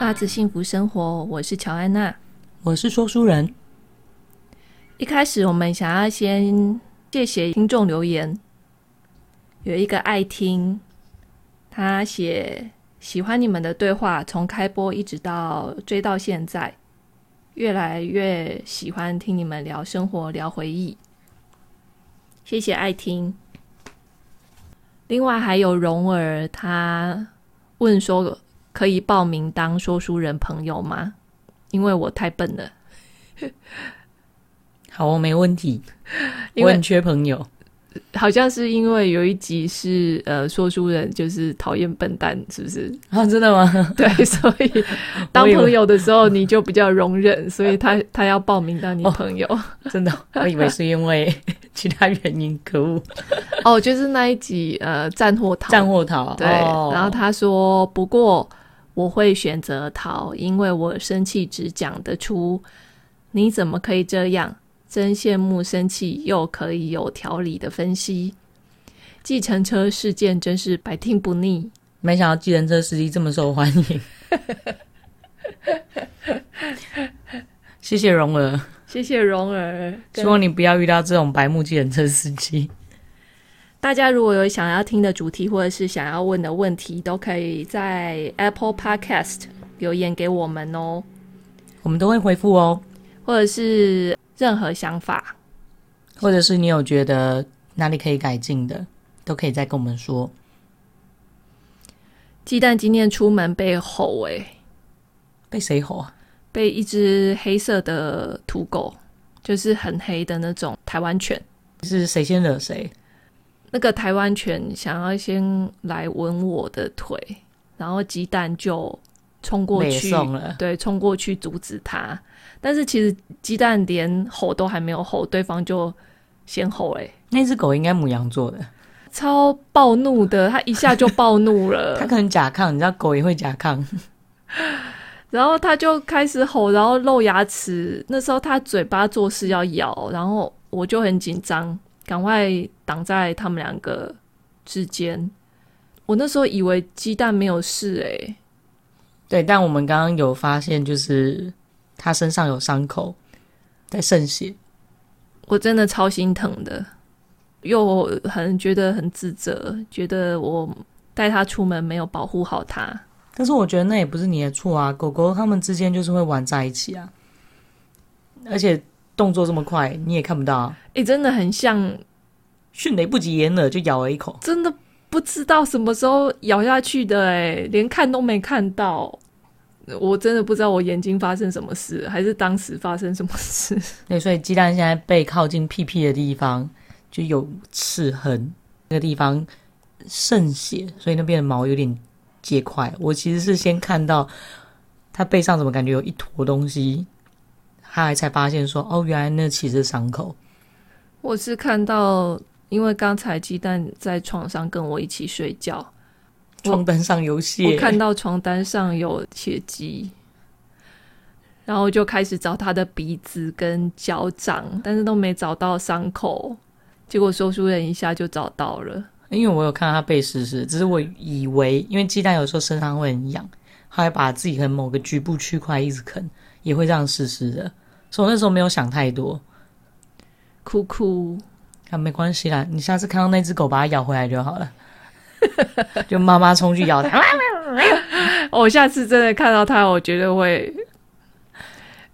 辣子幸福生活，我是乔安娜，我是说书人。一开始我们想要先谢谢听众留言，有一个爱听，他写喜欢你们的对话，从开播一直到追到现在，越来越喜欢听你们聊生活、聊回忆。谢谢爱听。另外还有蓉儿，他问说。可以报名当说书人朋友吗？因为我太笨了。好，我没问题。我很缺朋友。好像是因为有一集是呃，说书人就是讨厌笨蛋，是不是？啊，真的吗？对，所以当朋友的时候你就比较容忍，所以他他要报名当你朋友。哦，真的，我以为是因为其他原因。可恶！哦，就是那一集呃，战或逃，战或逃。对，哦，然后他说不过。我会选择逃，因为我生气只讲得出“你怎么可以这样”，真羡慕生气又可以有条理的分析。计程车事件真是百听不腻，没想到计程车司机这么受欢迎。谢谢蓉儿，谢谢蓉儿，希望你不要遇到这种白目计程车司机。大家如果有想要听的主题，或者是想要问的问题，都可以在 Apple Podcast 留言给我们哦，我们都会回复哦。或者是任何想法，或者是你有觉得哪里可以改进的，都可以再跟我们说。鸡蛋今天出门被吼，诶，被谁吼啊？被一只黑色的土狗，就是很黑的那种台湾犬。是谁先惹谁？那个台湾犬想要先来闻我的腿，然后鸡蛋就冲过去，对，冲过去阻止它。但是其实鸡蛋连吼都还没有吼，对方就先吼。哎，那只狗应该母羊座的，超暴怒的，它一下就暴怒了。它可能甲亢，你知道狗也会甲亢。然后它就开始吼，然后露牙齿。那时候它嘴巴做事要咬，然后我就很紧张。赶快挡在他们两个之间。我那时候以为鸡蛋没有事诶、欸，对，但我们刚刚有发现，就是他身上有伤口，在渗血。我真的超心疼的，又很觉得很自责，觉得我带他出门没有保护好他。但是我觉得那也不是你的错啊，狗狗他们之间就是会玩在一起啊，而且。动作这么快，你也看不到。哎、欸，真的很像迅雷不及掩耳就咬了一口，真的不知道什么时候咬下去的，哎，连看都没看到。我真的不知道我眼睛发生什么事，还是当时发生什么事。对，所以鸡蛋现在背靠近屁屁的地方就有刺痕，那个地方渗血，所以那边的毛有点结块。我其实是先看到它背上怎么感觉有一坨东西。他还才发现说：“哦，原来那其实是伤口。”我是看到，因为刚才鸡蛋在床上跟我一起睡觉，床单上有血。我看到床单上有血迹，然后就开始找他的鼻子跟脚掌，但是都没找到伤口。结果说书人一下就找到了，因为我有看到他背湿湿，只是我以为，因为鸡蛋有时候身上会很痒，他会把自己的某个局部区块一直啃，也会这样湿湿的。所以我那时候没有想太多，哭哭，啊，没关系啦，你下次看到那只狗，把它咬回来就好了。就妈妈冲去咬它，我下次真的看到它，我绝对会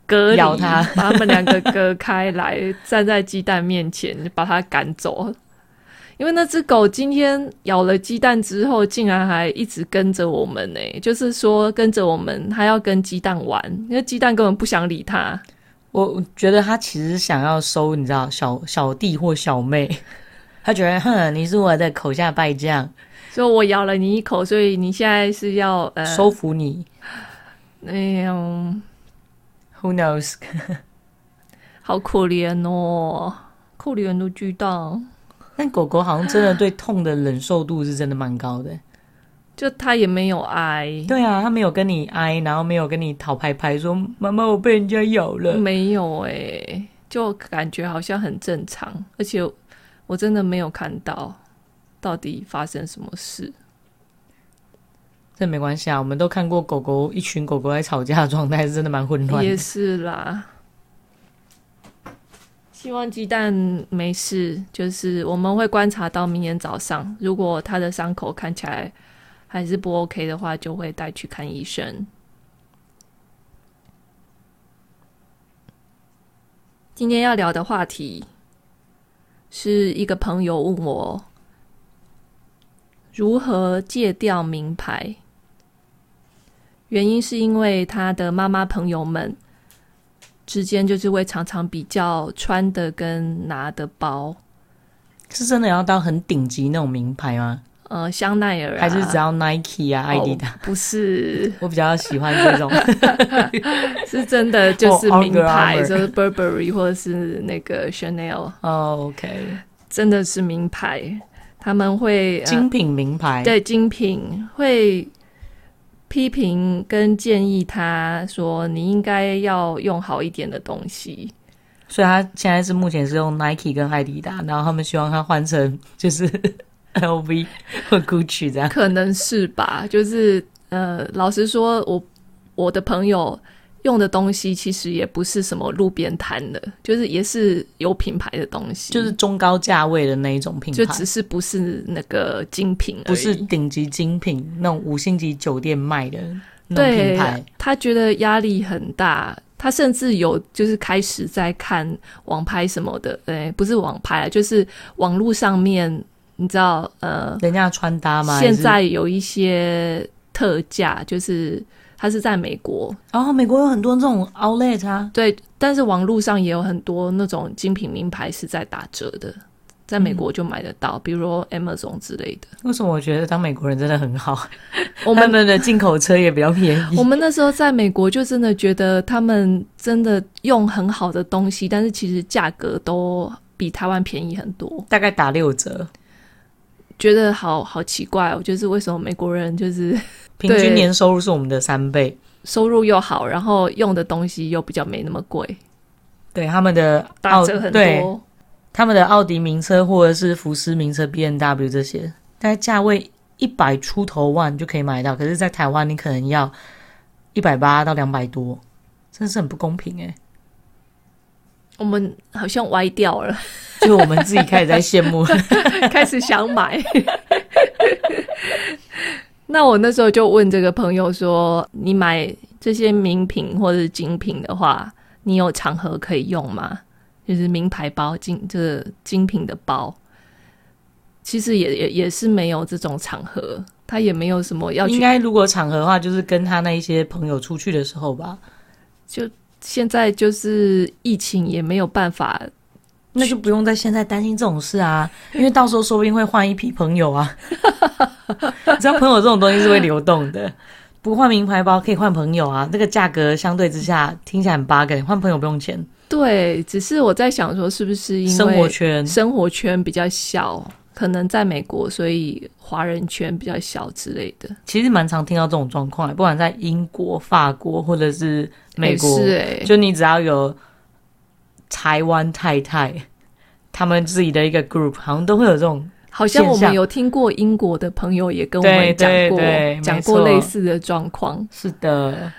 割咬它，把它们两个割开来，站在鸡蛋面前把它赶走。因为那只狗今天咬了鸡蛋之后，竟然还一直跟着我们呢，就是说跟着我们，它要跟鸡蛋玩，因为鸡蛋根本不想理它。我觉得他其实想要收，你知道，小小弟或小妹。他觉得，哼，你是我的口下败将，所以我咬了你一口，所以你现在是要呃收服你。哎呀，Who knows？好可怜哦，可怜都巨大。但狗狗好像真的对痛的忍受度是真的蛮高的。就他也没有挨，对啊，他没有跟你挨，然后没有跟你讨拍拍，说妈妈我被人家咬了，没有哎、欸，就感觉好像很正常，而且我真的没有看到到底发生什么事。这没关系啊，我们都看过狗狗一群狗狗在吵架的状态，是真的蛮混乱。也是啦，希望鸡蛋没事。就是我们会观察到明天早上，如果它的伤口看起来还是不 OK 的话，就会带去看医生。今天要聊的话题是一个朋友问我如何戒掉名牌。原因是因为他的妈妈朋友们之间就是会常常比较穿的跟拿的包，是真的要到很顶级那种名牌吗？呃，香奈儿、啊、还是只要 Nike 啊、艾迪达？不是，我比较喜欢这种，是真的就是名牌，oh, 就是 Burberry 或者是那个 Chanel。哦、oh,，OK，真的是名牌，他们会精品名牌，呃、对精品会。批评跟建议他说：“你应该要用好一点的东西。”所以他现在是目前是用 Nike 跟艾迪达，然后他们希望他换成就是 LV 或 Gucci 这样。可能是吧，就是呃，老实说，我我的朋友。用的东西其实也不是什么路边摊的，就是也是有品牌的东西，就是中高价位的那一种品牌，就只是不是那个精品，不是顶级精品那种五星级酒店卖的那种品牌。对，他觉得压力很大，他甚至有就是开始在看网拍什么的，哎，不是网拍，就是网络上面，你知道呃，人家穿搭吗？现在有一些特价，就是。它是在美国，然后美国有很多这种 outlet 啊，对，但是网络上也有很多那种精品名牌是在打折的，在美国就买得到，嗯、比如说 Amazon 之类的。为什么我觉得当美国人真的很好？我们的进口车也比较便宜。我们那时候在美国就真的觉得他们真的用很好的东西，但是其实价格都比台湾便宜很多，大概打六折。觉得好好奇怪哦，就是为什么美国人就是。平均年收入是我们的三倍，收入又好，然后用的东西又比较没那么贵。对，他们的打折很多，他们的奥迪名车或者是福斯名车、B N W 这些，大概价位一百出头万就可以买到。可是，在台湾你可能要一百八到两百多，真是很不公平哎。我们好像歪掉了，就我们自己开始在羡慕，开始想买。那我那时候就问这个朋友说：“你买这些名品或者是精品的话，你有场合可以用吗？就是名牌包、精这个精品的包，其实也也也是没有这种场合，他也没有什么要去。应该如果场合的话，就是跟他那一些朋友出去的时候吧。就现在就是疫情，也没有办法。”那就不用在现在担心这种事啊，因为到时候说不定会换一批朋友啊。你知道朋友这种东西是会流动的，不换名牌包可以换朋友啊。这个价格相对之下听起来很 bug，换朋友不用钱。对，只是我在想说，是不是因为生活圈生活圈比较小，可能在美国，所以华人圈比较小之类的。其实蛮常听到这种状况，不管在英国、法国或者是美国，欸是欸、就你只要有。台湾太太，他们自己的一个 group 好像都会有这种，好像我们有听过英国的朋友也跟我们讲过，讲过类似的状况。是的，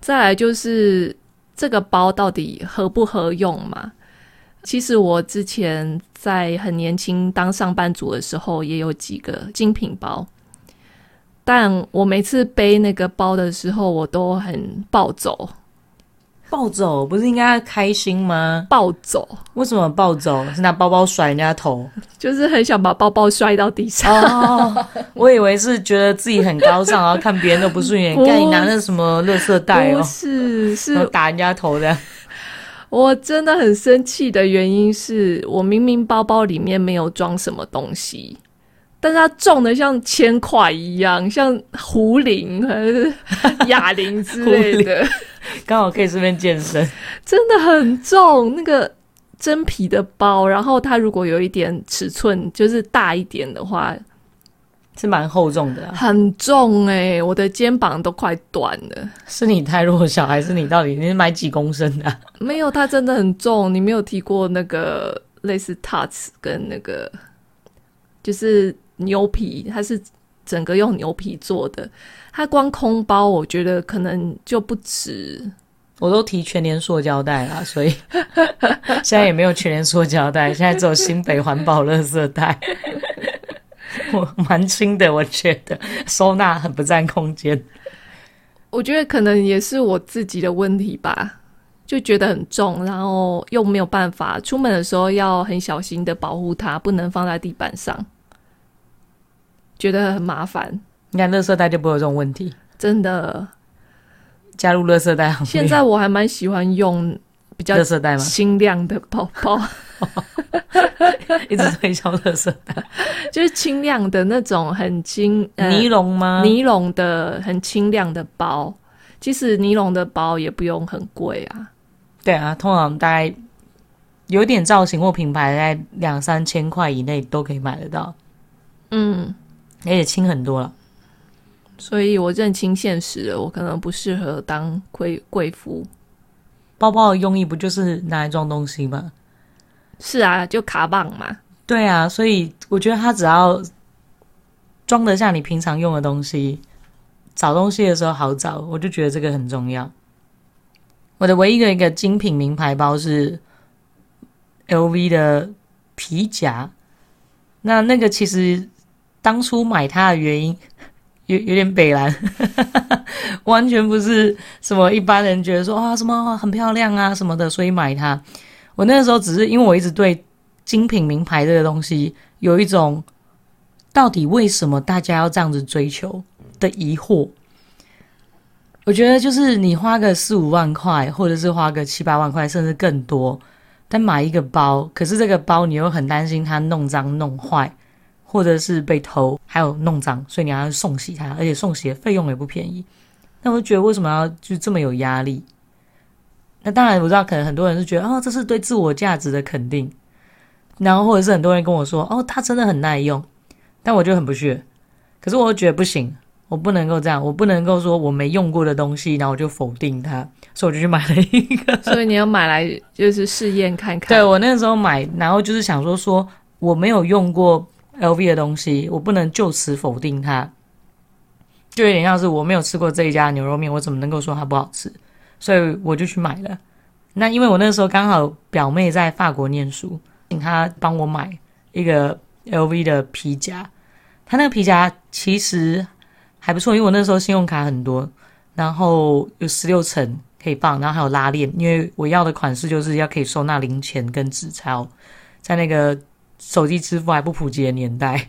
再来就是这个包到底合不合用嘛？其实我之前在很年轻当上班族的时候，也有几个精品包，但我每次背那个包的时候，我都很暴走。暴走不是应该开心吗？暴走，为什么暴走？是拿包包甩人家头，就是很想把包包摔到地上。哦，我以为是觉得自己很高尚，然后看别人都不顺眼，看你拿那什么垃圾袋哦，是是打人家头的。我真的很生气的原因是我明明包包里面没有装什么东西。但是它重的像铅块一样，像壶铃还是哑铃之类的，刚好可以顺便健身。真的很重，那个真皮的包，然后它如果有一点尺寸，就是大一点的话，是蛮厚重的啊，很重哎、欸，我的肩膀都快断了。是你太弱小，还是你到底你是买几公升的啊？没有，它真的很重。你没有提过那个类似 Touch 跟那个，就是。牛皮，它是整个用牛皮做的，它光空包我觉得可能就不止。我都提全年塑胶袋啦，所以 现在也没有全年塑胶袋，现在只有新北环保垃圾袋。我蛮轻的，我觉得收纳很不占空间。我觉得可能也是我自己的问题吧，就觉得很重，然后又没有办法出门的时候要很小心的保护它，不能放在地板上，觉得很麻烦。你看，垃圾袋就不会有这种问题，真的。加入垃圾袋，现在我还蛮喜欢用比较清亮的包包，一直推销特色袋，就是清亮的那种很轻，呃、尼龙吗？尼龙的很清亮的包，其实尼龙的包也不用很贵啊。对啊，通常大概有点造型或品牌，在两三千块以内都可以买得到。嗯，而且轻很多了。所以我认清现实了，我可能不适合当贵贵妇。包包的用意不就是拿来装东西吗？是啊，就卡棒嘛。对啊，所以我觉得它只要装得下你平常用的东西，找东西的时候好找，我就觉得这个很重要。我的唯一的一个精品名牌包是 LV 的皮夹，那那个其实当初买它的原因。有有点北蓝，完全不是什么一般人觉得说啊什么很漂亮啊什么的，所以买它。我那个时候只是因为我一直对精品名牌这个东西有一种到底为什么大家要这样子追求的疑惑。我觉得就是你花个四五万块，或者是花个七八万块，甚至更多，但买一个包，可是这个包你又很担心它弄脏弄坏。或者是被偷，还有弄脏，所以你要送洗它，而且送洗的费用也不便宜。那我就觉得为什么要就这么有压力？那当然我知道，可能很多人是觉得哦，这是对自我价值的肯定。然后或者是很多人跟我说哦，它真的很耐用，但我就很不屑。可是我又觉得不行，我不能够这样，我不能够说我没用过的东西，然后我就否定它，所以我就去买了一个。所以你要买来就是试验看看。对，我那个时候买，然后就是想说说我没有用过。LV 的东西，我不能就此否定它，就有点像是我没有吃过这一家牛肉面，我怎么能够说它不好吃？所以我就去买了。那因为我那时候刚好表妹在法国念书，请她帮我买一个 LV 的皮夹。她那个皮夹其实还不错，因为我那时候信用卡很多，然后有十六层可以放，然后还有拉链，因为我要的款式就是要可以收纳零钱跟纸钞，在那个。手机支付还不普及的年代，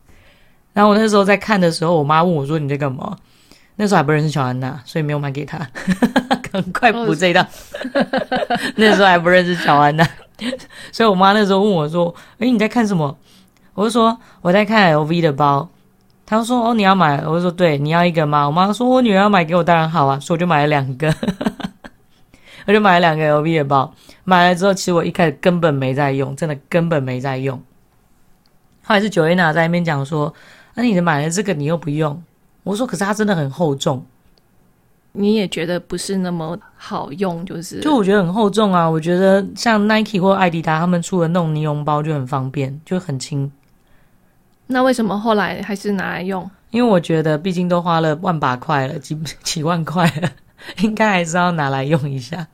然后我那时候在看的时候，我妈问我说：“你在干嘛？”那时候还不认识乔安娜，所以没有买给她。赶快补这一道。那时候还不认识乔安娜，所以我妈那时候问我说：“诶，你在看什么？”我就说：“我在看 LV 的包。”她说：“哦，你要买？”我就说：“对，你要一个吗？”我妈说：“我女儿要买给我，当然好啊。”所以我就买了两个。我就买了两个 LV 的包，买了之后，其实我一开始根本没在用，真的根本没在用。后来是 Joanna 在那边讲说：“那、啊、你买了这个，你又不用。”我说：“可是它真的很厚重，你也觉得不是那么好用，就是？”就我觉得很厚重啊，我觉得像 Nike 或艾迪达他们出的那种尼龙包就很方便，就很轻。那为什么后来还是拿来用？因为我觉得毕竟都花了万把块了，几 几万块了，应该还是要拿来用一下。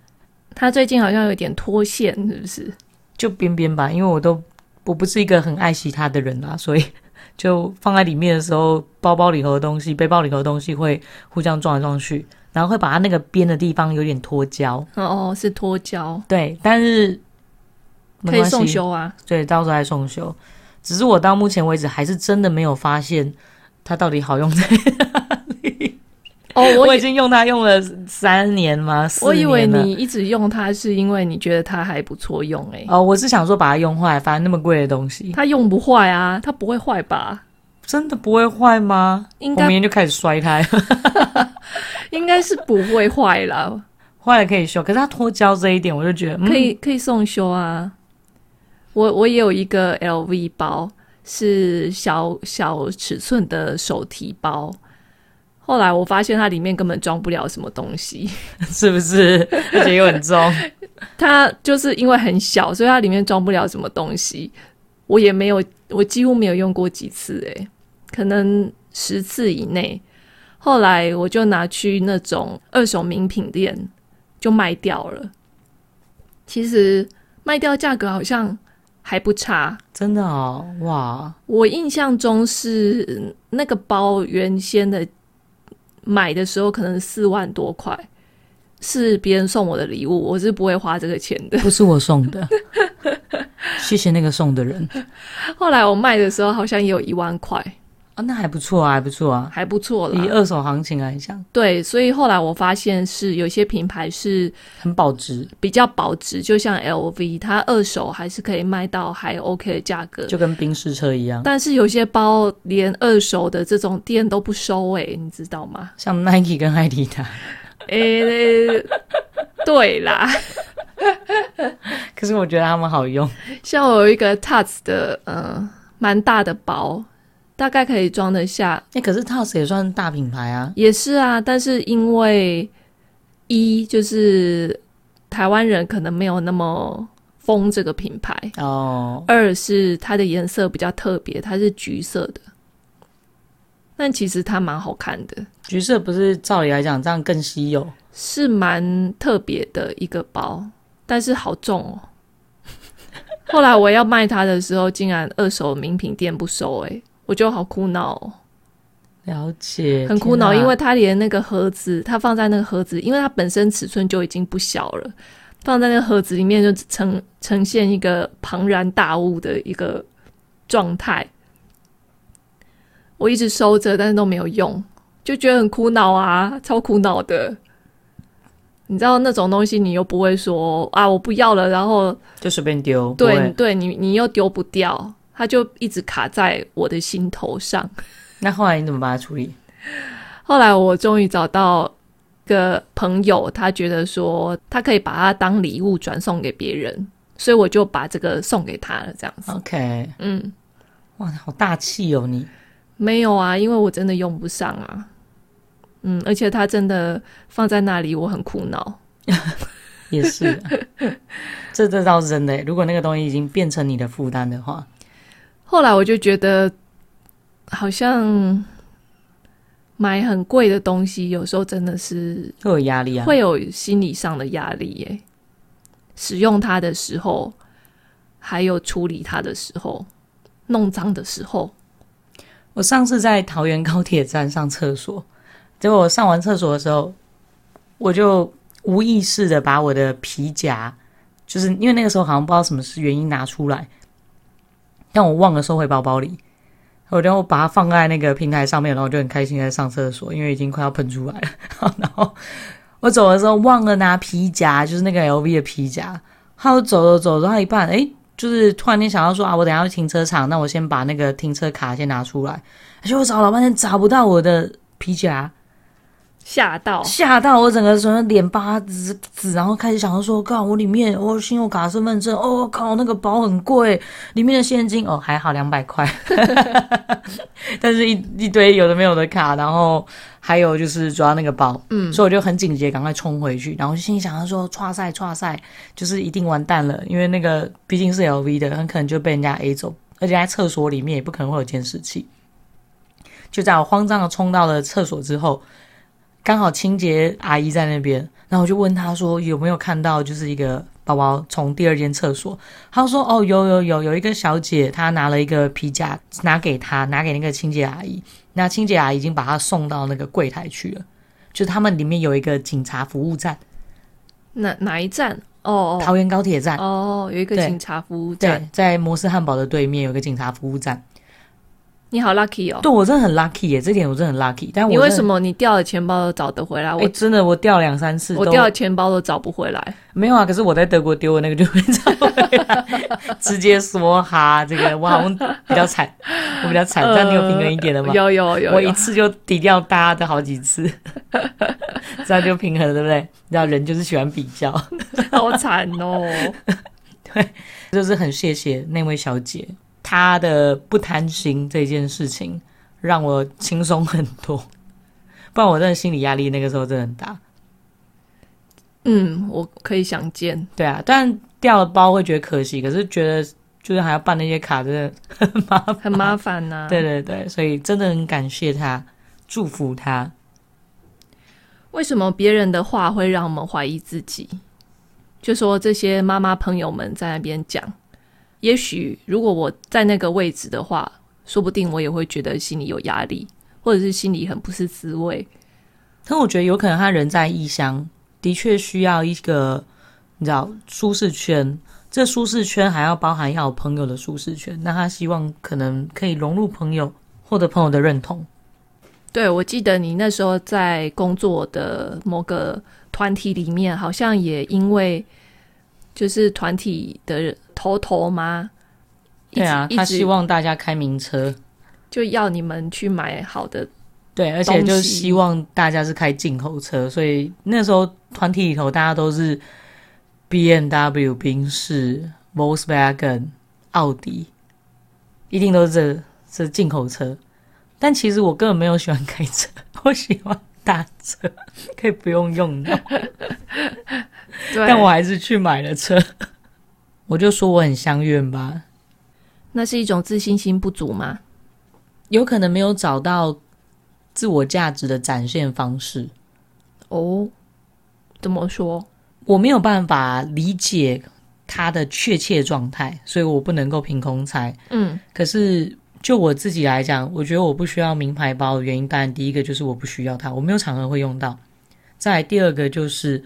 它最近好像有点脱线，是不是？就边边吧，因为我都我不是一个很爱惜它的人啦，所以就放在里面的时候，包包里头的东西、背包里头的东西会互相撞来撞去，然后会把它那个边的地方有点脱胶。哦哦，是脱胶。对，但是可以送修啊。对，到时候还送修。只是我到目前为止还是真的没有发现它到底好用在。哦，我，我已经用它用了三年吗？我以为你一直用它是因为你觉得它还不错用诶、欸。哦，我是想说把它用坏，反正那么贵的东西，它用不坏啊，它不会坏吧？真的不会坏吗？应该我明天就开始摔它，应该是不会坏啦，坏了可以修。可是它脱胶这一点，我就觉得、嗯、可以可以送修啊。我我也有一个 LV 包，是小小尺寸的手提包。后来我发现它里面根本装不了什么东西，是不是？而且又很重。它就是因为很小，所以它里面装不了什么东西。我也没有，我几乎没有用过几次。诶，可能十次以内。后来我就拿去那种二手名品店就卖掉了。其实卖掉价格好像还不差，真的哦，哇！我印象中是那个包原先的买的时候可能四万多块，是别人送我的礼物，我是不会花这个钱的，不是我送的。谢谢那个送的人。后来我卖的时候好像也有一万块。啊，那还不错啊，还不错啊，还不错了。以二手行情来讲，对，所以后来我发现是有些品牌是很保值，比较保值，就像 LV，它二手还是可以卖到还 OK 的价格，就跟宾士车一样。但是有些包连二手的这种店都不收，欸，你知道吗？像 Nike 跟艾迪达。诶、欸，对啦。可是我觉得他们好用。像我有一个 Taz 的，嗯、呃，蛮大的包。大概可以装得下，哎、欸，可是 TOS 也算大品牌啊，也是啊，但是因为一就是台湾人可能没有那么疯这个品牌哦，二是它的颜色比较特别，它是橘色的，但其实它蛮好看的。橘色不是照理来讲这样更稀有，是蛮特别的一个包，但是好重哦。后来我要卖它的时候，竟然二手名品店不收、欸，哎。我就好苦恼哦，了解，很苦恼，因为它连那个盒子，它放在那个盒子，因为它本身尺寸就已经不小了，放在那个盒子里面就呈呈现一个庞然大物的一个状态。我一直收着，但是都没有用，就觉得很苦恼啊，超苦恼的。你知道那种东西，你又不会说啊，我不要了，然后就随便丢，对对，你你又丢不掉。他就一直卡在我的心头上。那后来你怎么把它处理？后来我终于找到个朋友，他觉得说他可以把它当礼物转送给别人，所以我就把这个送给他了。这样子，OK，嗯，哇，好大气哦！你没有啊？因为我真的用不上啊。嗯，而且他真的放在那里，我很苦恼。也是啊，这这倒是真的。如果那个东西已经变成你的负担的话。后来我就觉得，好像买很贵的东西，有时候真的是会有压力啊，会有心理上的压力耶。使用它的时候，还有处理它的时候，弄脏的时候。我上次在桃园高铁站上厕所，结果我上完厕所的时候，我就无意识的把我的皮夹，就是因为那个时候好像不知道什么是原因拿出来。但我忘了收回包包里，我就把它放在那个平台上面，然后我就很开心在上厕所，因为已经快要喷出来了。然后我走的时候忘了拿皮夹，就是那个 LV 的皮夹。然后走走走，走到一半，哎，就是突然间想到说啊，我等下去停车场，那我先把那个停车卡先拿出来。而且我找了半天找不到我的皮夹。吓到，吓到我整个什么脸巴紫紫，然后开始想要说，靠，我里面我信用卡、身份证，哦，靠，那个包很贵，里面的现金哦还好两百块，但是一一堆有的没有的卡，然后还有就是主要那个包，嗯，所以我就很紧急，赶快冲回去，然后就心里想要说，剉赛剉赛，就是一定完蛋了，因为那个毕竟是 LV 的，很可能就被人家 A 走，而且在厕所里面也不可能会有监视器，就在我慌张的冲到了厕所之后。刚好清洁阿姨在那边，然后我就问她说有没有看到就是一个宝宝从第二间厕所。她说哦有有有有一个小姐她拿了一个皮夹拿给她拿给那个清洁阿姨，那清洁阿姨已经把她送到那个柜台去了。就他们里面有一个警察服务站，哪哪一站？哦，桃园高铁站哦，有一个警察服务站，对，在摩斯汉堡的对面有一个警察服务站。你好 lucky 哦！对，我真的很 lucky 耶，这点我真的很 lucky。但我你为什么你掉了钱包都找得回来？我、欸、真的我掉两三次，我掉了钱包都找不回来。没有啊，可是我在德国丢的那个就会找回来，直接说哈，这个我好像比较惨，我比较惨，这样你有平衡一点的吗？有有有，有，我一次就抵掉大家的好几次，这样就平衡了，对不对？你知道人就是喜欢比较，好惨哦。对，就是很谢谢那位小姐。他的不贪心这件事情让我轻松很多，不然我真的心理压力那个时候真的很大。嗯，我可以想见。对啊，但掉了包会觉得可惜，可是觉得就是还要办那些卡，真的很麻烦，很麻烦呐、啊。对对对，所以真的很感谢他，祝福他。为什么别人的话会让我们怀疑自己？就说这些妈妈朋友们在那边讲，也许如果我在那个位置的话，说不定我也会觉得心里有压力，或者是心里很不是滋味。但我觉得有可能他人在异乡，的确需要一个你知道舒适圈。这舒适圈还要包含要有朋友的舒适圈。那他希望可能可以融入朋友，获得朋友的认同。对，我记得你那时候在工作的某个团体里面，好像也因为就是团体的头头吗？对啊，他希望大家开名车，就要你们去买好的。对，而且就希望大家是开进口车，所以那时候团体里头大家都是 BMW、宾士、Volkswagen、奥迪，一定都是这这进口车。但其实我根本没有喜欢开车，我喜欢打车，可以不用用的。但我还是去买了车。我就说我很相怨吧。那是一种自信心不足吗？有可能没有找到自我价值的展现方式。哦，怎么说？我没有办法理解他的确切状态，所以我不能够凭空猜。嗯，可是。就我自己来讲，我觉得我不需要名牌包的原因，当然第一个就是我不需要它，我没有场合会用到。再来第二个就是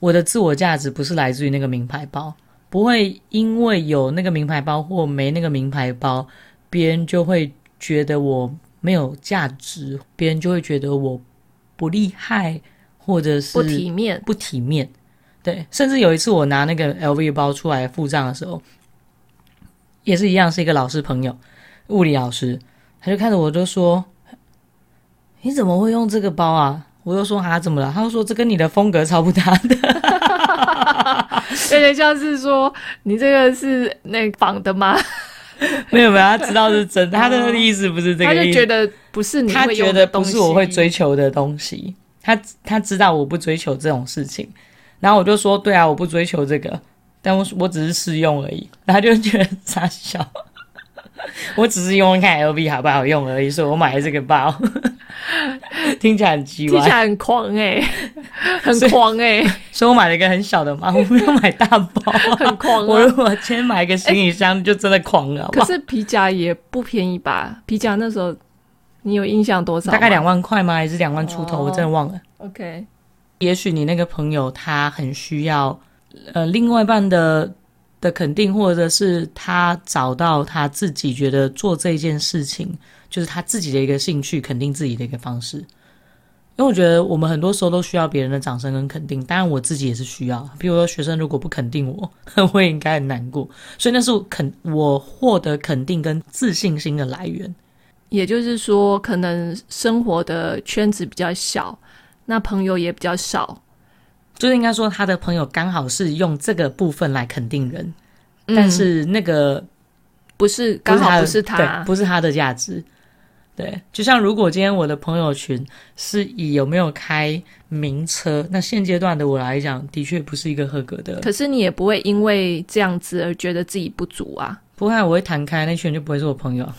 我的自我价值不是来自于那个名牌包，不会因为有那个名牌包或没那个名牌包，别人就会觉得我没有价值，别人就会觉得我不厉害，或者是不体面，不体面。对，甚至有一次我拿那个 LV 包出来付账的时候，也是一样，是一个老师朋友。物理老师，他就看着我，就说：“你怎么会用这个包啊？”我就说：“啊，怎么了？”他就说：“这跟你的风格超不搭的。” 有点像是说你这个是那仿的吗？没有没有，他知道是真的。他的意思不是这个意思，他就觉得不是你，他觉得不是我会追求的东西。他他知道我不追求这种事情，然后我就说：“对啊，我不追求这个，但我我只是试用而已。”然后他就觉得傻笑。我只是用看 LV 好不好用而已，所以我买了这个包，听起来很奇怪，听起来很狂哎、欸，很狂哎、欸，所以我买了一个很小的包，我没有买大包，很狂、啊。我如果先买一个行李箱，就真的狂了。可是皮夹也不便宜吧？皮夹那时候你有印象多少？大概两万块吗？还是两万出头？Oh, 我真的忘了。OK，也许你那个朋友他很需要呃另外一半的。的肯定，或者是他找到他自己觉得做这件事情就是他自己的一个兴趣，肯定自己的一个方式。因为我觉得我们很多时候都需要别人的掌声跟肯定，当然我自己也是需要。比如说学生如果不肯定我，我也应该很难过。所以那是肯我获得肯定跟自信心的来源。也就是说，可能生活的圈子比较小，那朋友也比较少。就是应该说，他的朋友刚好是用这个部分来肯定人，嗯、但是那个不是刚好不是他，对，不是他的价值。对，就像如果今天我的朋友群是以有没有开名车，那现阶段的我来讲，的确不是一个合格的。可是你也不会因为这样子而觉得自己不足啊？不会，我会弹开，那群人就不会是我朋友。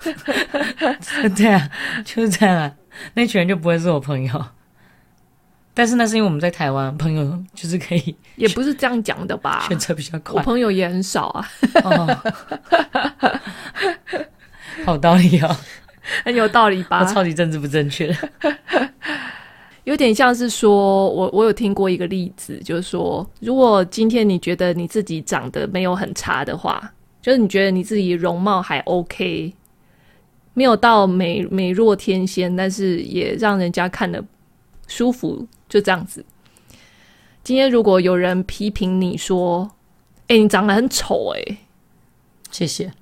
对啊，就是这样啊，那群人就不会是我朋友。但是那是因为我们在台湾，朋友就是可以，也不是这样讲的吧？选择比较快，我朋友也很少啊。哦、好道理哦，很有道理吧？我超级政治不正确，有点像是说，我我有听过一个例子，就是说，如果今天你觉得你自己长得没有很差的话，就是你觉得你自己容貌还 OK，没有到美美若天仙，但是也让人家看了舒服。就这样子。今天如果有人批评你说：“哎、欸，你长得很丑。”哎，谢谢。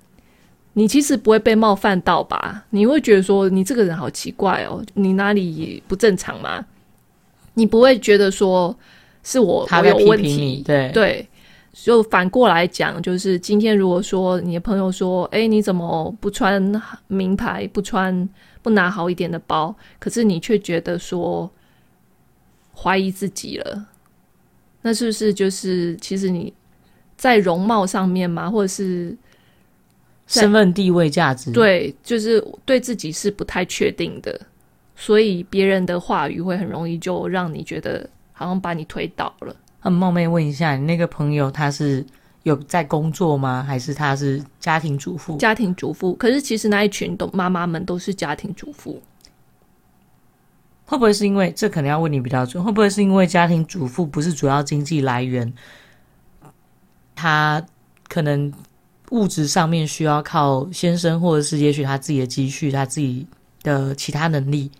你其实不会被冒犯到吧？你会觉得说你这个人好奇怪哦，你哪里不正常吗？你不会觉得说是我他有问题？对对。就反过来讲，就是今天如果说你的朋友说：“哎、欸，你怎么不穿名牌，不穿不拿好一点的包？”可是你却觉得说。怀疑自己了，那是不是就是其实你在容貌上面嘛，或者是身份地位价值，对，就是对自己是不太确定的，所以别人的话语会很容易就让你觉得好像把你推倒了。很冒昧问一下，你那个朋友他是有在工作吗？还是他是家庭主妇？家庭主妇。可是其实那一群都妈妈们都是家庭主妇。会不会是因为这可能要问你比较准？会不会是因为家庭主妇不是主要经济来源？他可能物质上面需要靠先生，或者是也许他自己的积蓄、他自己的其他能力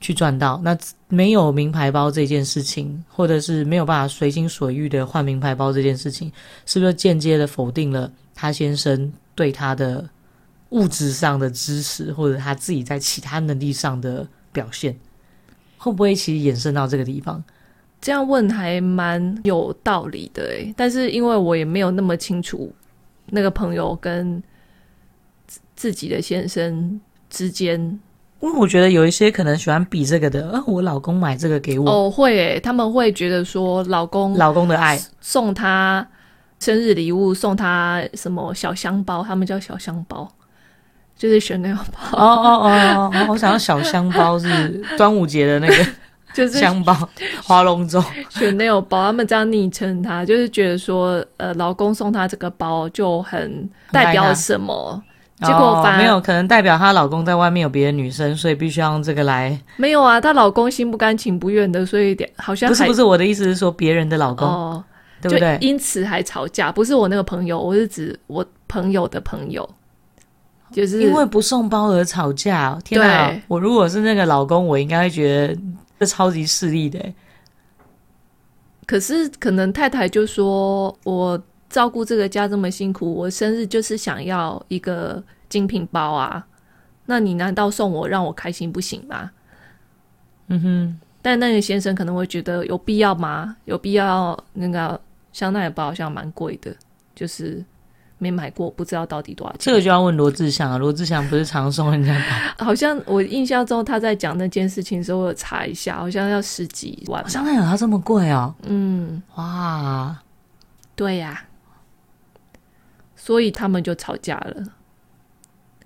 去赚到。那没有名牌包这件事情，或者是没有办法随心所欲的换名牌包这件事情，是不是间接的否定了他先生对他的物质上的支持，或者他自己在其他能力上的？表现会不会其实延伸到这个地方？这样问还蛮有道理的诶，但是因为我也没有那么清楚那个朋友跟自己的先生之间，因为我觉得有一些可能喜欢比这个的，啊，我老公买这个给我哦，会诶，他们会觉得说老公老公的爱送他生日礼物，送他什么小香包，他们叫小香包。就是选那个包哦哦哦哦！我想要小香包是 端午节的那个，就是香包划龙舟。选那个包，他们这样昵称他，就是觉得说，呃，老公送她这个包就很代表什么？结果反、哦、没有，可能代表她老公在外面有别的女生，所以必须要用这个来。没有啊，她老公心不甘情不愿的，所以点好像不是不是我的意思是说别人的老公，哦、对不对？因此还吵架，不是我那个朋友，我是指我朋友的朋友。就是因为不送包而吵架，天哪！我如果是那个老公，我应该会觉得这超级势利的。可是可能太太就说：“我照顾这个家这么辛苦，我生日就是想要一个精品包啊！那你难道送我让我开心不行吗？”嗯哼。但那个先生可能会觉得有必要吗？有必要？那个香奈儿包好像蛮贵的，就是。没买过，不知道到底多少钱。这个就要问罗志祥啊，罗志祥不是常送人家包？好像我印象中他在讲那件事情的时候，我有查一下，好像要十几万。香奈儿它这么贵哦？嗯，哇，对呀，所以他们就吵架了。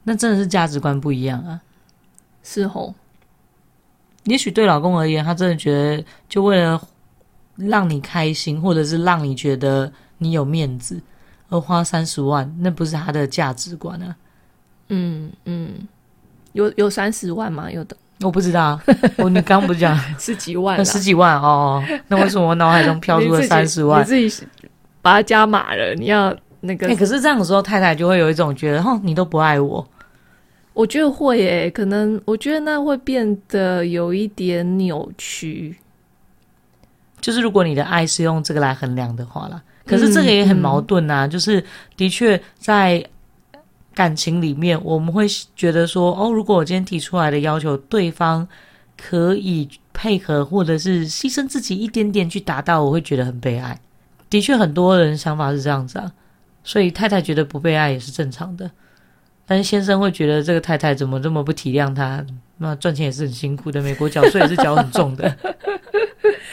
那真的是价值观不一样啊。是吼，也许对老公而言，他真的觉得，就为了让你开心，或者是让你觉得你有面子。而花三十万，那不是他的价值观啊。嗯嗯，有有三十万吗？有的，我不知道。我你刚不是讲 十几万？十几万哦。那为什么我脑海中飘出了三十万？你自己把它加码了。你要那个？哎、欸，可是这样的时候，太太就会有一种觉得，哦，你都不爱我。我觉得会诶，可能我觉得那会变得有一点扭曲。就是如果你的爱是用这个来衡量的话啦。可是这个也很矛盾、啊，就是的确在感情里面，我们会觉得说，哦，如果我今天提出来的要求，对方可以配合，或者是牺牲自己一点点去达到，我会觉得很被爱。的确，很多人想法是这样子啊，所以太太觉得不被爱也是正常的，但是先生会觉得这个太太怎么这么不体谅他？那赚钱也是很辛苦的，美国缴税也是缴很重的。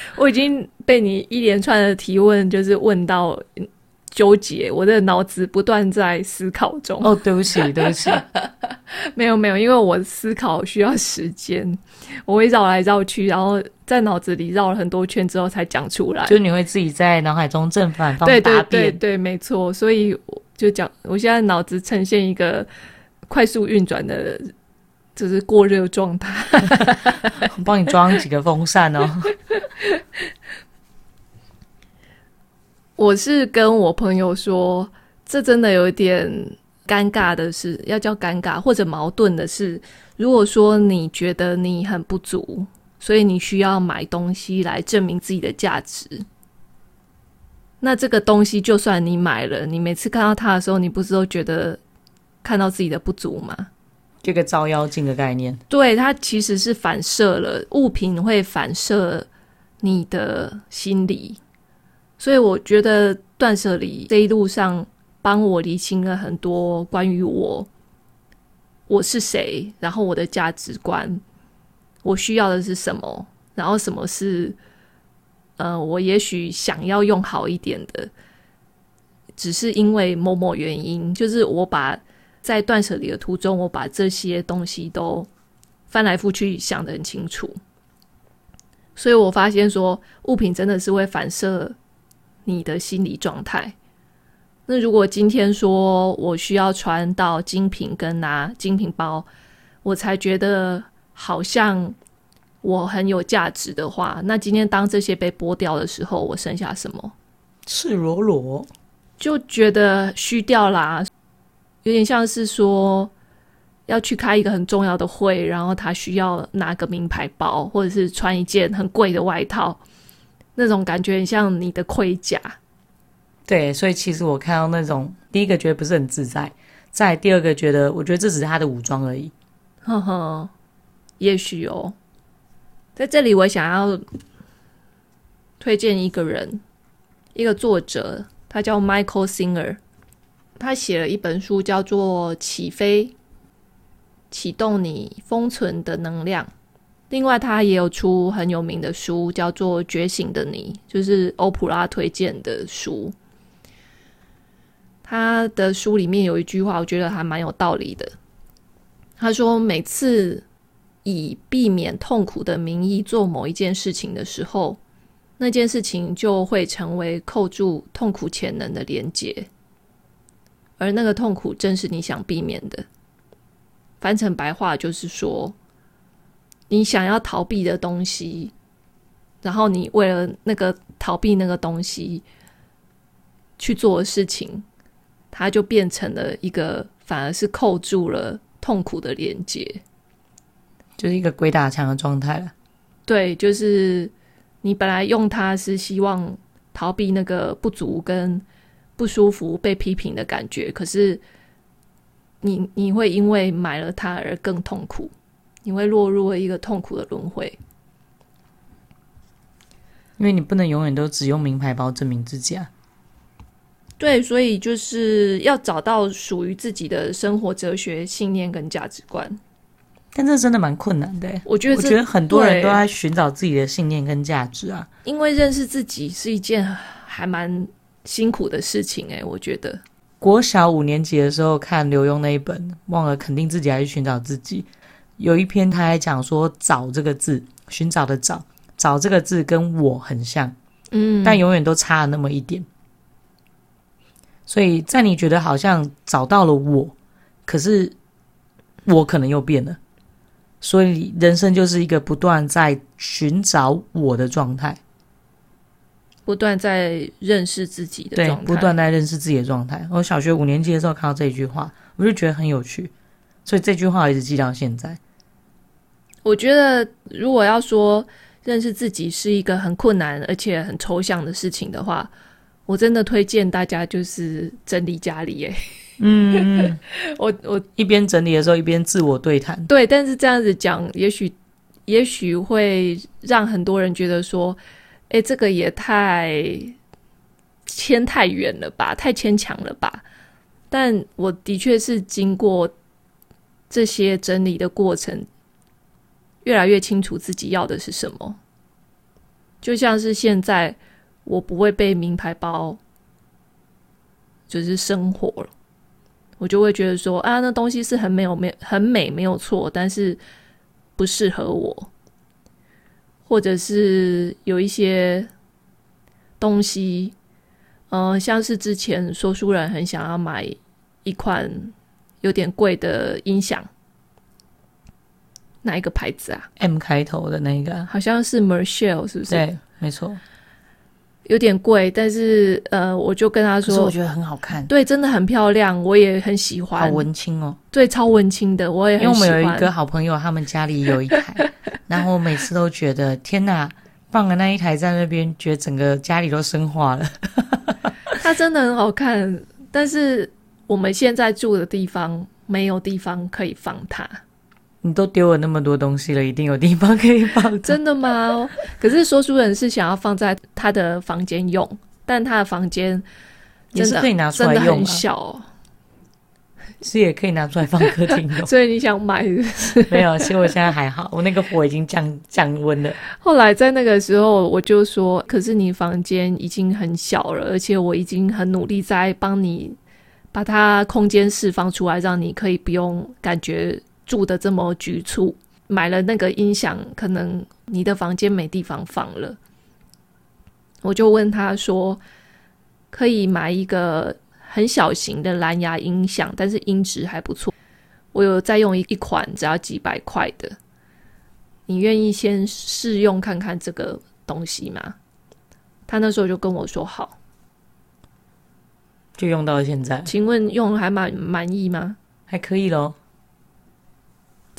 我已经被你一连串的提问，就是问到纠结，我的脑子不断在思考中。哦，对不起，对不起，没有没有，因为我思考需要时间，我会绕来绕去，然后在脑子里绕了很多圈之后才讲出来。就你会自己在脑海中正反方对对对对，没错。所以我就讲，我现在脑子呈现一个快速运转的。就是过热状态，我 帮你装几个风扇哦。我是跟我朋友说，这真的有一点尴尬的是，要叫尴尬或者矛盾的是，如果说你觉得你很不足，所以你需要买东西来证明自己的价值，那这个东西就算你买了，你每次看到它的时候，你不是都觉得看到自己的不足吗？这个照妖镜的概念，对，它其实是反射了，物品会反射你的心理，所以我觉得断舍离这一路上帮我理清了很多关于我，我是谁，然后我的价值观，我需要的是什么，然后什么是，呃，我也许想要用好一点的。只是因为某某原因，就是我把在断舍离的途中，我把这些东西都翻来覆去想得很清楚，所以我发现说物品真的是会反射你的心理状态。那如果今天说我需要穿到精品跟拿精品包，我才觉得好像我很有价值的话，那今天当这些被剥掉的时候，我剩下什么？赤裸裸，就觉得虚掉啦，有点像是说要去开一个很重要的会，然后他需要拿个名牌包，或者是穿一件很贵的外套，那种感觉很像你的盔甲。对，所以其实我看到那种第一个觉得不是很自在，再第二个觉得，我觉得这只是他的武装而已。呵呵，也许哦，在这里我想要推荐一个人，一个作者，他叫 Michael Singer，他写了一本书叫做《起飞》，启动你封存的能量。另外，他也有出很有名的书，叫做《觉醒的你》，就是欧普拉推荐的书。他的书里面有一句话，我觉得还蛮有道理的。他说：“每次以避免痛苦的名义做某一件事情的时候，那件事情就会成为扣住痛苦潜能的连结，而那个痛苦正是你想避免的。翻成白话就是说，你想要逃避的东西，然后你为了那个逃避那个东西去做的事情。”它就变成了一个，反而是扣住了痛苦的连接，就是一个鬼打墙的状态了。对，就是你本来用它是希望逃避那个不足跟不舒服、被批评的感觉，可是你你会因为买了它而更痛苦，你会落入了一个痛苦的轮回，因为你不能永远都只用名牌包证明自己啊。对，所以就是要找到属于自己的生活哲学、信念跟价值观。但这真的蛮困难的。我觉得，我觉得很多人都在寻找自己的信念跟价值啊。因为认识自己是一件还蛮辛苦的事情。哎，我觉得国小五年级的时候看刘墉那一本《忘了肯定自己还是寻找自己》，有一篇他还讲说“找”这个字，寻找的“找”，“找”这个字跟我很像，嗯，但永远都差了那么一点。所以在你觉得好像找到了我，可是我可能又变了，所以人生就是一个不断在寻找我的状态，不断在认识自己的状态，不断在认识自己的状态。我小学五年级的时候看到这句话，我就觉得很有趣，所以这句话我一直记到现在。我觉得如果要说认识自己是一个很困难而且很抽象的事情的话。我真的推荐大家就是整理家里耶，嗯，我我一边整理的时候一边自我对谈，对，但是这样子讲，也许也许会让很多人觉得说，哎，这个也太牵太远了吧，太牵强了吧。但我的确是经过这些整理的过程，越来越清楚自己要的是什么，就像是现在。我不会被名牌包，就是生活了，我就会觉得说啊，那东西是很美，有没很美，没有错，但是不适合我，或者是有一些东西，嗯、呃，像是之前说书人很想要买一款有点贵的音响，哪一个牌子啊？M 开头的那个，好像是 Marshall，是不是？对，没错。有点贵，但是呃，我就跟他说，我觉得很好看，对，真的很漂亮，我也很喜欢，好文青哦，对，超文青的，我也很喜欢。因为我们有一个好朋友，他们家里有一台，然后我每次都觉得天哪，放了那一台在那边，觉得整个家里都升华了。它真的很好看，但是我们现在住的地方没有地方可以放它。你都丢了那么多东西了，一定有地方可以放。真的吗？可是说书人是想要放在他的房间用，但他的房间也是可以拿出来用，真的很小，是也可以拿出来放客厅用。所以你想买是不是？没有，其实我现在还好，我那个火已经降降温了。后来在那个时候，我就说：“可是你房间已经很小了，而且我已经很努力在帮你把它空间释放出来，让你可以不用感觉住的这么局促。买了那个音响，可能你的房间没地方放了。”我就问他说：“可以买一个？”很小型的蓝牙音响，但是音质还不错。我有在用一一款只要几百块的，你愿意先试用看看这个东西吗？他那时候就跟我说好，就用到现在。请问用还满满意吗？还可以咯。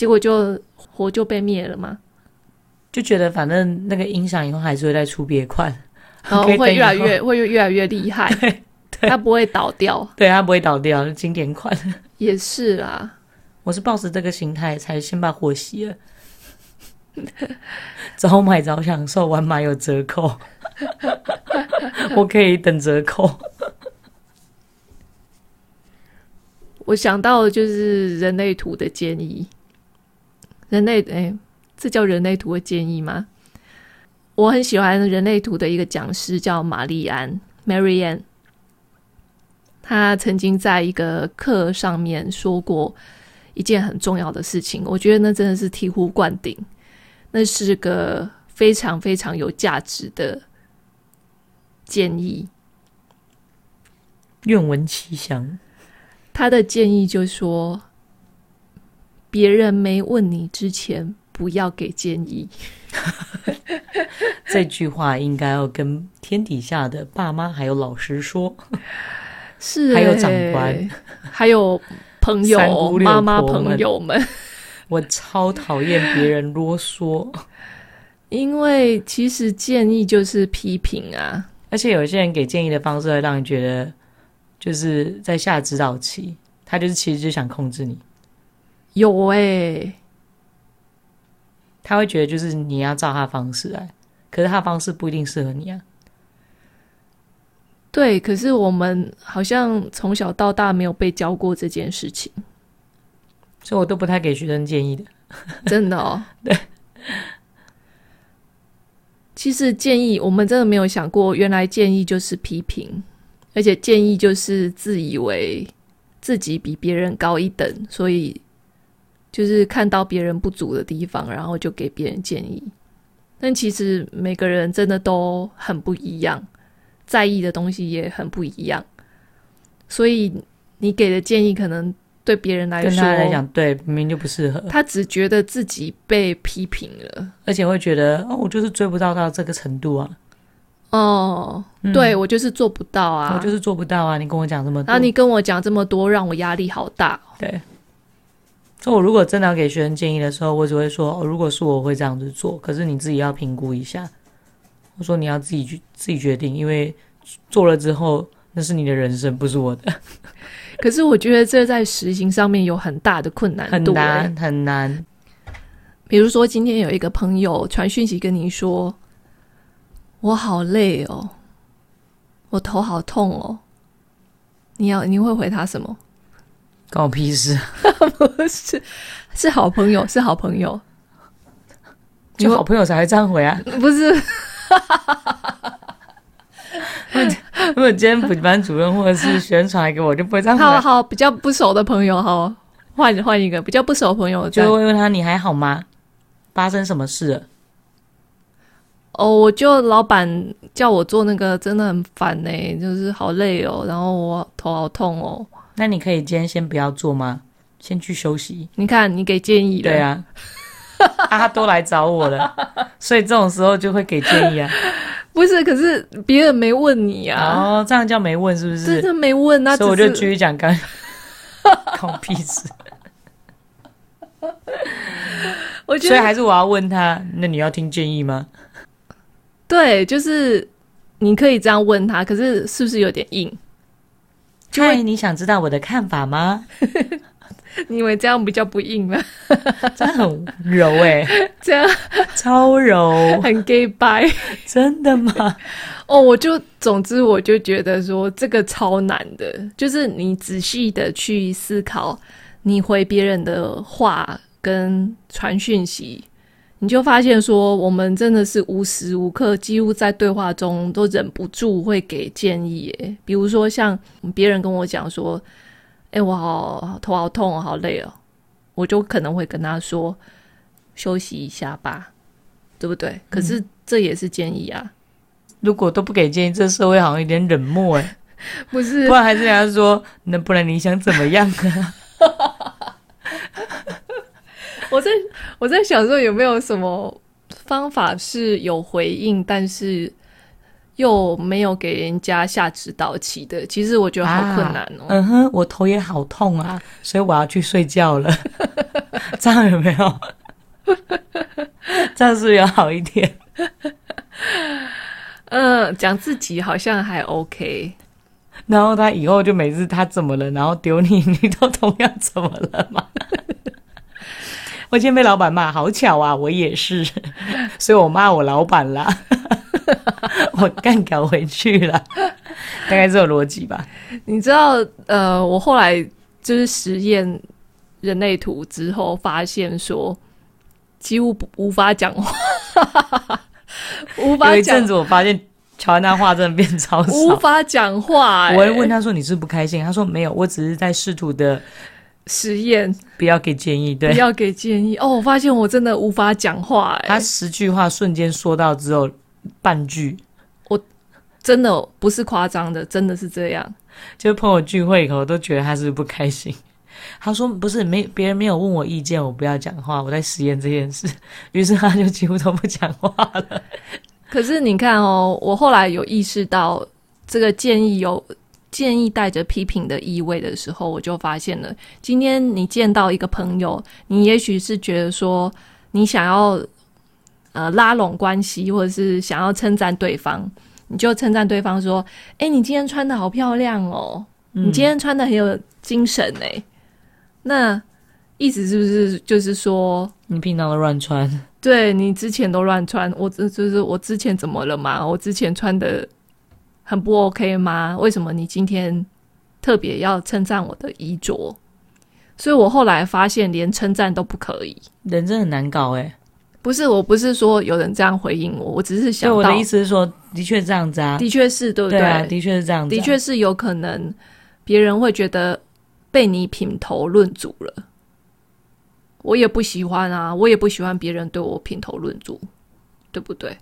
结果就火就被灭了嘛？就觉得反正那个音响以后还是会再出别款，然后会越来越会越来越厉害。它不会倒掉，对，它不会倒掉，经典款 也是啦。我是抱着这个心态才先把火熄了，早买早享受，晚买有折扣，我可以等折扣。我想到的就是人类图的建议，人类哎，这叫人类图的建议吗？我很喜欢人类图的一个讲师叫玛丽安 （Marianne）。他曾经在一个课上面说过一件很重要的事情，我觉得那真的是醍醐灌顶，那是个非常非常有价值的建议。愿闻其详。他的建议就是说，别人没问你之前，不要给建议。这句话应该要跟天底下的爸妈还有老师说。是、欸，还有长官，还有朋友、妈妈朋友们，我超讨厌别人啰嗦，因为其实建议就是批评啊，而且有些人给建议的方式会让你觉得就是在下指导棋，他就是其实就想控制你。有哎、欸，他会觉得就是你要照他的方式来，可是他的方式不一定适合你啊。对，可是我们好像从小到大没有被教过这件事情，所以我都不太给学生建议的。真的哦，对。其实建议我们真的没有想过，原来建议就是批评，而且建议就是自以为自己比别人高一等，所以就是看到别人不足的地方，然后就给别人建议。但其实每个人真的都很不一样。在意的东西也很不一样，所以你给的建议可能对别人来说，跟他来讲，对明明就不适合。他只觉得自己被批评了，而且会觉得哦，我就是追不到到这个程度啊。哦，嗯、对我就是做不到啊，我就是做不到啊。你跟我讲这么多，然后你跟我讲这么多，让我压力好大。对，所以我如果真的要给学生建议的时候，我只会说，哦，如果是我，会这样子做，可是你自己要评估一下。我说你要自己去自己决定，因为做了之后那是你的人生，不是我的。可是我觉得这在实行上面有很大的困难度，很难很难。比如说今天有一个朋友传讯息跟你说：“我好累哦，我头好痛哦。”你要你会回他什么？关我屁事！不是，是好朋友，是好朋友，你好朋友才会这样回啊？不是。哈哈哈哈哈！如果今天补习班主任或者是学生传来给我，就不会这样。好好，比较不熟的朋友，好，换换一个比较不熟的朋友，就会问他：“你还好吗？发生什么事了？”哦，我就老板叫我做那个，真的很烦呢、欸，就是好累哦，然后我头好痛哦。那你可以今天先不要做吗？先去休息。你看，你给建议了。对啊。啊，他都来找我了，所以这种时候就会给建议啊。不是，可是别人没问你啊。哦，这样叫没问是不是？真的没问啊，所以我就继续讲干，搞屁事。我觉得，所以还是我要问他，那你要听建议吗？对，就是你可以这样问他，可是是不是有点硬？就会你想知道我的看法吗？你以为这样比较不硬吗？这样很柔哎、欸，这样超柔，很 gay 掰，真的吗？哦，我就总之我就觉得说这个超难的，就是你仔细的去思考，你回别人的话跟传讯息，你就发现说我们真的是无时无刻几乎在对话中都忍不住会给建议诶，比如说像别人跟我讲说。哎、欸，我好头好痛，好累哦，我就可能会跟他说休息一下吧，对不对？嗯、可是这也是建议啊。如果都不给建议，这社会好像有点冷漠哎。不是，不然还是人家说，那不然你想怎么样啊？我在我在想说，有没有什么方法是有回应，但是。又没有给人家下指导棋的，其实我觉得好困难哦。啊、嗯哼，我头也好痛啊，所以我要去睡觉了。这样有没有？这样是不是要好一点？嗯，讲自己好像还 OK。然后他以后就每次他怎么了，然后丢你，你都同样怎么了嘛？我今天被老板骂，好巧啊，我也是，所以我骂我老板啦。我干搞回去了，大概这个逻辑吧。你知道，呃，我后来就是实验人类图之后，发现说几乎无法讲话，无法讲。有一阵子我发现乔安娜话真的变超少，无法讲话、欸。我会问他说：“你是不开心？”他说：“没有，我只是在试图的实验，不要给建议，对，不要给建议。”哦，我发现我真的无法讲话、欸。他十句话瞬间说到只有。半句，我真的不是夸张的，真的是这样。就朋友聚会以后，我都觉得他是不，是不开心。他说：“不是，没别人没有问我意见，我不要讲话，我在实验这件事。”于是他就几乎都不讲话了。可是你看哦，我后来有意识到这个建议有建议带着批评的意味的时候，我就发现了，今天你见到一个朋友，你也许是觉得说你想要。呃，拉拢关系，或者是想要称赞对方，你就称赞对方说：“哎、欸，你今天穿的好漂亮哦，嗯、你今天穿的很有精神哎。”那意思是不是就是说你平常都乱穿？对，你之前都乱穿，我这就是我之前怎么了嘛？我之前穿的很不 OK 吗？为什么你今天特别要称赞我的衣着？所以我后来发现，连称赞都不可以，人真的很难搞哎。不是，我不是说有人这样回应我，我只是想到。我的意思是说，的确这样子啊，的确是，对不对？对啊，的确是这样子啊，的确是有可能，别人会觉得被你品头论足了。我也不喜欢啊，我也不喜欢别人对我品头论足，对不对？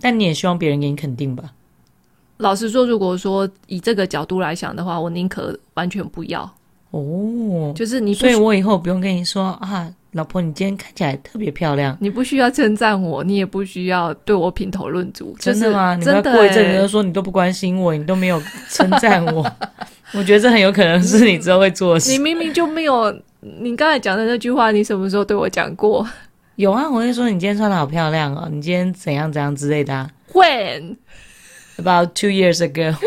但你也希望别人给你肯定吧？老实说，如果说以这个角度来想的话，我宁可完全不要。哦，就是你，所以我以后不用跟你说啊。老婆，你今天看起来特别漂亮。你不需要称赞我，你也不需要对我品头论足。真的吗？真的、过一阵子就说你都不关心我，你都没有称赞我。我觉得这很有可能是你之后会做的事。你明明就没有，你刚才讲的那句话，你什么时候对我讲过？有啊，我会说你今天穿的好漂亮哦，你今天怎样怎样之类的啊。When about two years ago？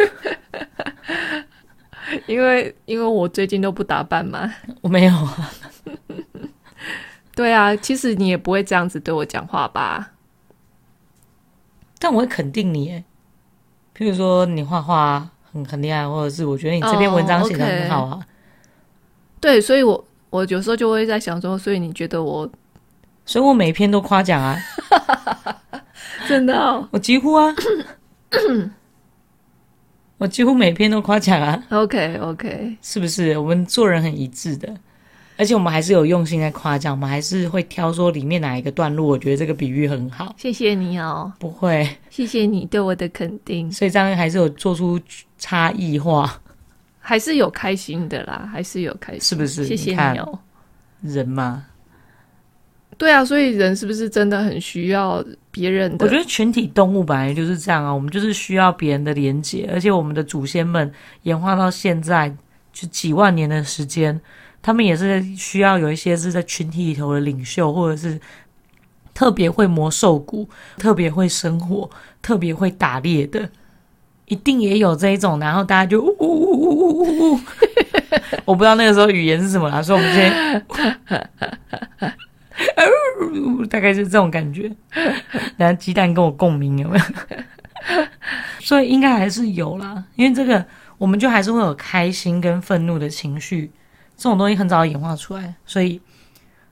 因为因为我最近都不打扮嘛。我没有啊。对啊，其实你也不会这样子对我讲话吧？但我会肯定你诶，譬如说你画画很很厉害，或者是我觉得你这篇文章写的很好啊。Oh, okay. 对，所以我我有时候就会在想说，所以你觉得我，所以我每一篇都夸奖啊，真的哦，我几乎啊，我几乎每篇都夸奖啊。OK OK，是不是我们做人很一致的？而且我们还是有用心在夸奖，我们还是会挑说里面哪一个段落，我觉得这个比喻很好。谢谢你哦，不会，谢谢你对我的肯定。所以这样还是有做出差异化，还是有开心的啦，还是有开心，是不是？谢谢你哦，人嘛，对啊，所以人是不是真的很需要别人的？我觉得群体动物本来就是这样啊，我们就是需要别人的连结，而且我们的祖先们演化到现在就几万年的时间。他们也是需要有一些是在群体里头的领袖，或者是特别会磨兽骨、特别会生火、特别会打猎的，一定也有这一种。然后大家就呜呜呜呜呜呜，我不知道那个时候语言是什么啦，所以我们先，大概是这种感觉。然后鸡蛋跟我共鸣有没有？所以应该还是有啦，因为这个我们就还是会有开心跟愤怒的情绪，这种东西很早演化出来。所以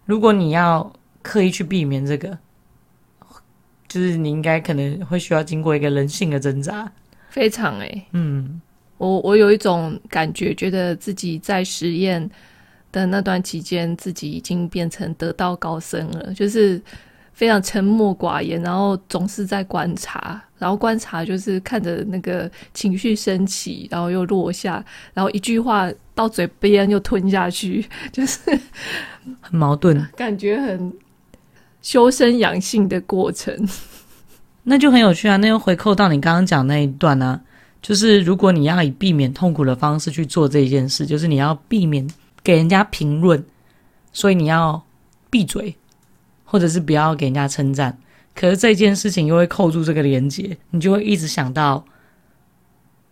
如果你要刻意去避免这个，就是你应该可能会需要经过一个人性的挣扎。非常哎、欸，嗯，我我有一种感觉，觉得自己在实验的那段期间，自己已经变成得道高僧了，就是非常沉默寡言，然后总是在观察，然后观察就是看着那个情绪升起，然后又落下，然后一句话到嘴边又吞下去，就是很矛盾，感觉很修身养性的过程。那就很有趣啊！那又回扣到你刚刚讲那一段呢、啊，就是如果你要以避免痛苦的方式去做这件事，就是你要避免给人家评论，所以你要闭嘴，或者是不要给人家称赞。可是这件事情又会扣住这个连接，你就会一直想到，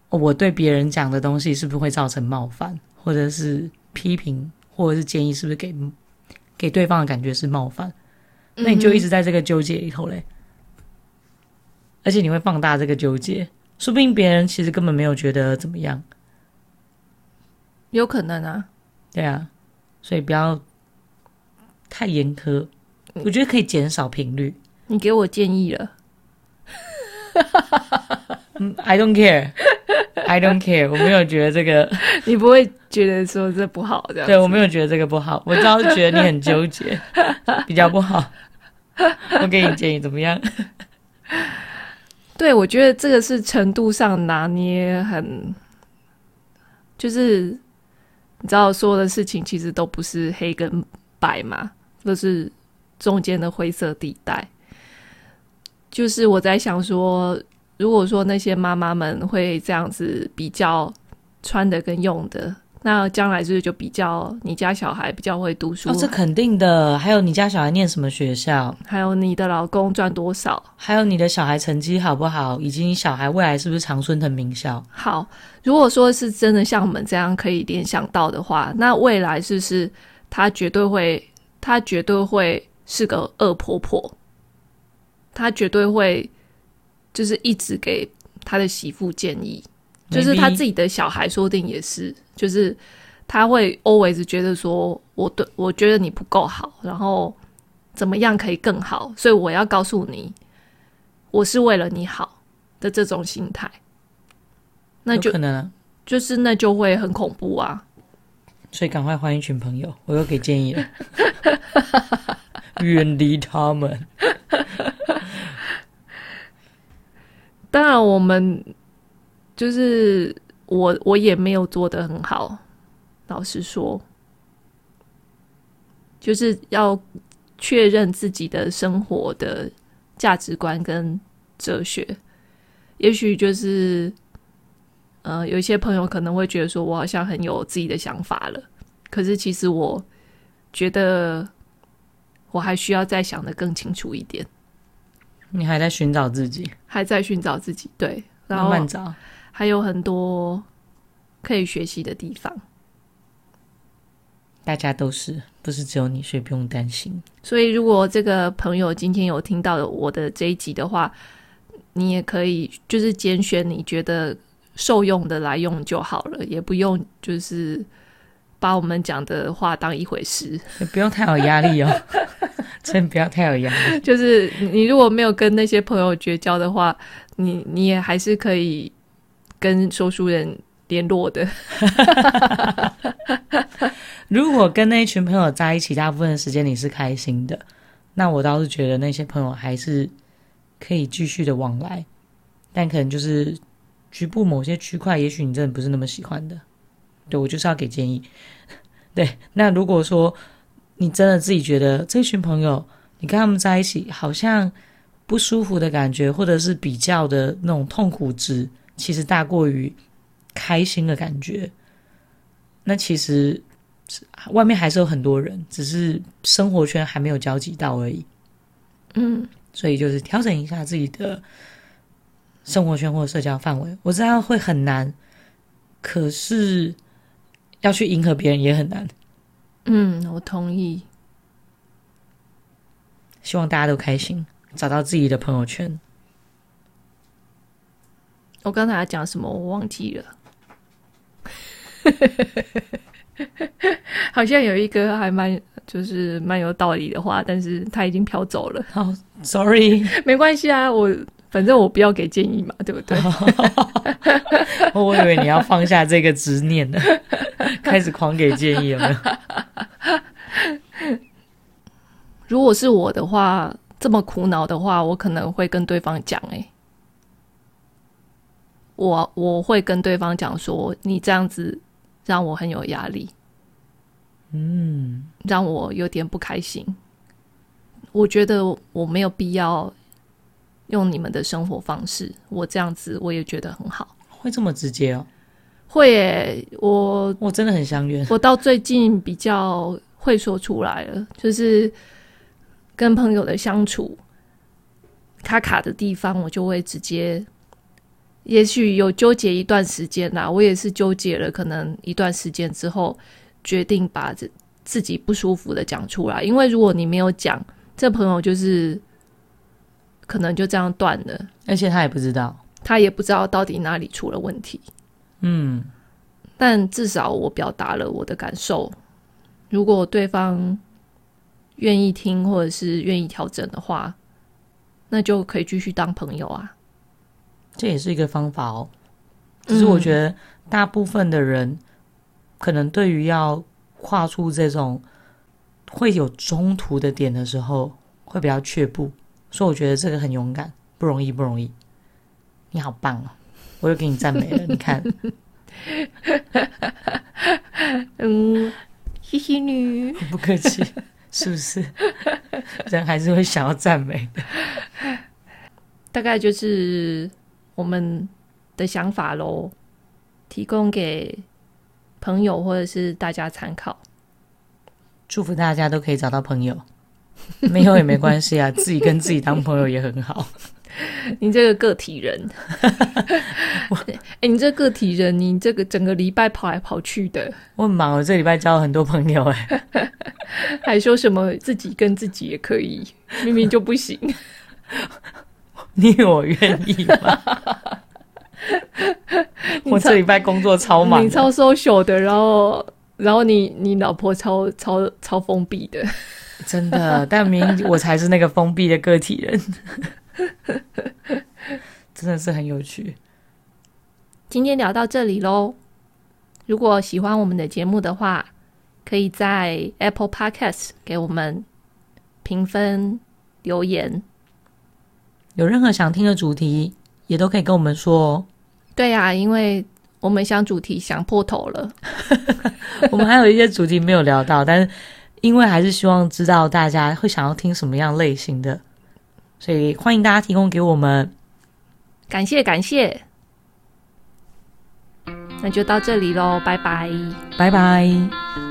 我对别人讲的东西是不是会造成冒犯，或者是批评，或者是建议，是不是给给对方的感觉是冒犯？那你就一直在这个纠结里头嘞。而且你会放大这个纠结，说不定别人其实根本没有觉得怎么样，有可能啊，对啊，所以不要太严苛，我觉得可以减少频率。你给我建议了，I don't care，I don't care，我没有觉得这个，你不会觉得说这不好这样，对，我没有觉得这个不好，我只是觉得你很纠结，比较不好。我给你建议怎么样？对，我觉得这个是程度上拿捏很，就是你知道，所有的事情其实都不是黑跟白嘛，都是中间的灰色地带。就是我在想说，如果说那些妈妈们会这样子比较穿的跟用的。那将来是不是就比较你家小孩比较会读书？哦，这肯定的。还有你家小孩念什么学校？还有你的老公赚多少？还有你的小孩成绩好不好？以及你小孩未来是不是常春藤名校？好，如果说是真的像我们这样可以联想到的话，那未来是不是他绝对会，他绝对会是个恶婆婆，他绝对会就是一直给他的媳妇建议。就是他自己的小孩，说不定也是，就是他会 always 觉得说，我对我觉得你不够好，然后怎么样可以更好，所以我要告诉你，我是为了你好的这种心态，那就可能啊，就是那就会很恐怖啊，所以赶快换一群朋友，我又给建议了，远离他们。当然我们。就是我，我也没有做得很好。老实说，就是要确认自己的生活的价值观跟哲学。也许就是，呃，有一些朋友可能会觉得说，我好像很有自己的想法了。可是其实我觉得，我还需要再想得更清楚一点。你还在寻找自己，还在寻找自己，对，然后慢慢找。还有很多可以学习的地方，大家都是，不是只有你，所以不用担心。所以，如果这个朋友今天有听到我的这一集的话，你也可以就是拣选你觉得受用的来用就好了，也不用就是把我们讲的话当一回事，也不用太有压力哦，真不要太有压力。就是你如果没有跟那些朋友绝交的话，你你也还是可以。跟说书人联络的，如果跟那一群朋友在一起，大部分的时间你是开心的，那我倒是觉得那些朋友还是可以继续的往来，但可能就是局部某些区块，也许你真的不是那么喜欢的。对，我就是要给建议。对，那如果说你真的自己觉得这群朋友，你跟他们在一起好像不舒服的感觉，或者是比较的那种痛苦值。其实大过于开心的感觉，那其实外面还是有很多人，只是生活圈还没有交集到而已。嗯，所以就是调整一下自己的生活圈或社交范围。我知道会很难，可是要去迎合别人也很难。嗯，我同意。希望大家都开心，找到自己的朋友圈。我刚才要讲什么？我忘记了。好像有一个还蛮就是蛮有道理的话，但是他已经飘走了。好，oh，sorry，没关系啊，我反正我不要给建议嘛，对不对？我以为你要放下这个执念呢，开始狂给建议了。如果是我的话，这么苦恼的话，我可能会跟对方讲，哎。我我会跟对方讲说，你这样子让我很有压力，嗯，让我有点不开心。我觉得我没有必要用你们的生活方式，我这样子我也觉得很好。会这么直接哦？会耶，我我真的很相约。我到最近比较会说出来了，就是跟朋友的相处卡卡的地方，我就会直接。也许有纠结一段时间啦，我也是纠结了，可能一段时间之后，决定把自自己不舒服的讲出来。因为如果你没有讲，这朋友就是可能就这样断了，而且他也不知道，他也不知道到底哪里出了问题。嗯，但至少我表达了我的感受，如果对方愿意听或者是愿意调整的话，那就可以继续当朋友啊。这也是一个方法哦，只是我觉得大部分的人可能对于要跨出这种会有中途的点的时候，会比较却步，所以我觉得这个很勇敢，不容易，不容易。你好棒哦，我又给你赞美了，你看，嗯，谢谢你，不客气，是不是？人还是会想要赞美的，大概就是。我们的想法喽，提供给朋友或者是大家参考。祝福大家都可以找到朋友，没有也没关系啊，自己跟自己当朋友也很好。你这个个体人，哎、欸，你这个个体人，你这个整个礼拜跑来跑去的，我很忙，我这礼拜交了很多朋友，哎，还说什么自己跟自己也可以，明明就不行。你以为我愿意吗？我这礼拜工作超忙，你超 social 的，然后，然后你你老婆超超超封闭的，真的。但明明我才是那个封闭的个体人，真的是很有趣。今天聊到这里喽。如果喜欢我们的节目的话，可以在 Apple Podcast 给我们评分留言。有任何想听的主题，也都可以跟我们说哦。对呀，因为我们想主题想破头了，我们还有一些主题没有聊到，但是因为还是希望知道大家会想要听什么样类型的，所以欢迎大家提供给我们。感谢感谢，那就到这里喽，拜拜，拜拜。